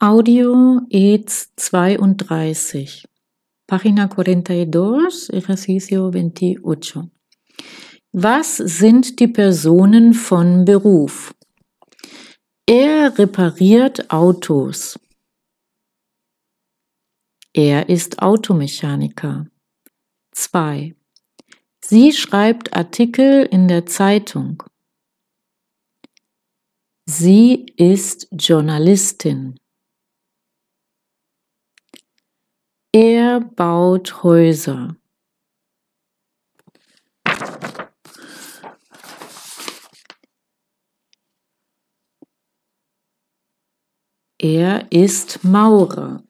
Audio ETS 32, Página 42, Ejercicio 28. Was sind die Personen von Beruf? Er repariert Autos. Er ist Automechaniker. 2. Sie schreibt Artikel in der Zeitung. Sie ist Journalistin. Er baut Häuser. Er ist Maurer.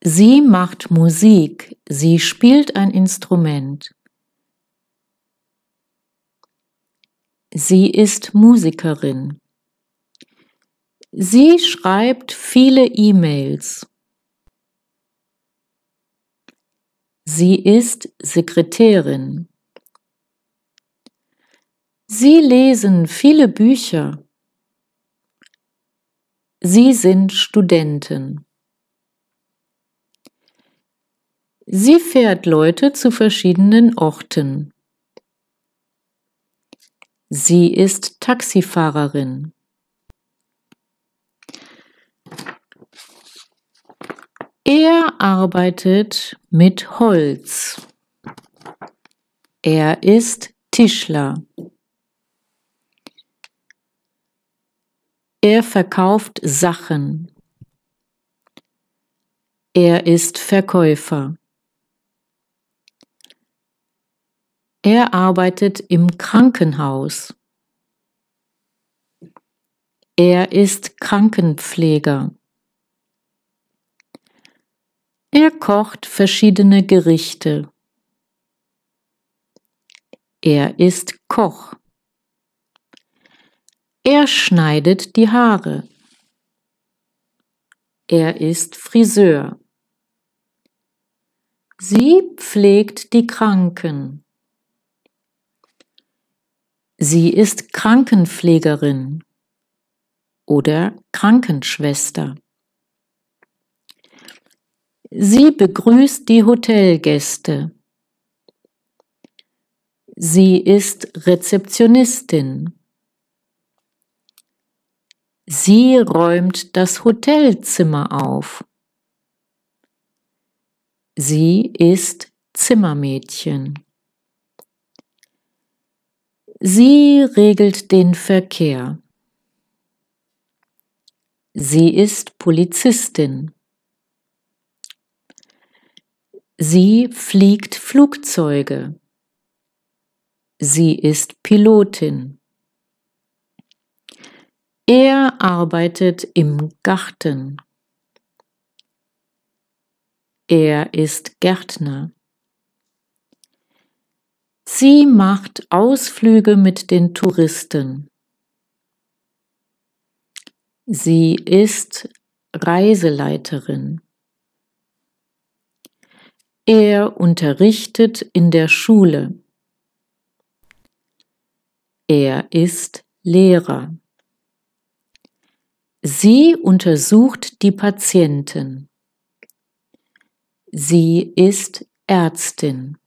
Sie macht Musik. Sie spielt ein Instrument. Sie ist Musikerin. Sie schreibt viele E-Mails. Sie ist Sekretärin. Sie lesen viele Bücher. Sie sind Studenten. Sie fährt Leute zu verschiedenen Orten. Sie ist Taxifahrerin. Er arbeitet mit Holz. Er ist Tischler. Er verkauft Sachen. Er ist Verkäufer. Er arbeitet im Krankenhaus. Er ist Krankenpfleger. Er kocht verschiedene Gerichte. Er ist Koch. Er schneidet die Haare. Er ist Friseur. Sie pflegt die Kranken. Sie ist Krankenpflegerin oder Krankenschwester. Sie begrüßt die Hotelgäste. Sie ist Rezeptionistin. Sie räumt das Hotelzimmer auf. Sie ist Zimmermädchen. Sie regelt den Verkehr. Sie ist Polizistin. Sie fliegt Flugzeuge. Sie ist Pilotin. Er arbeitet im Garten. Er ist Gärtner. Sie macht Ausflüge mit den Touristen. Sie ist Reiseleiterin. Er unterrichtet in der Schule. Er ist Lehrer. Sie untersucht die Patienten. Sie ist Ärztin.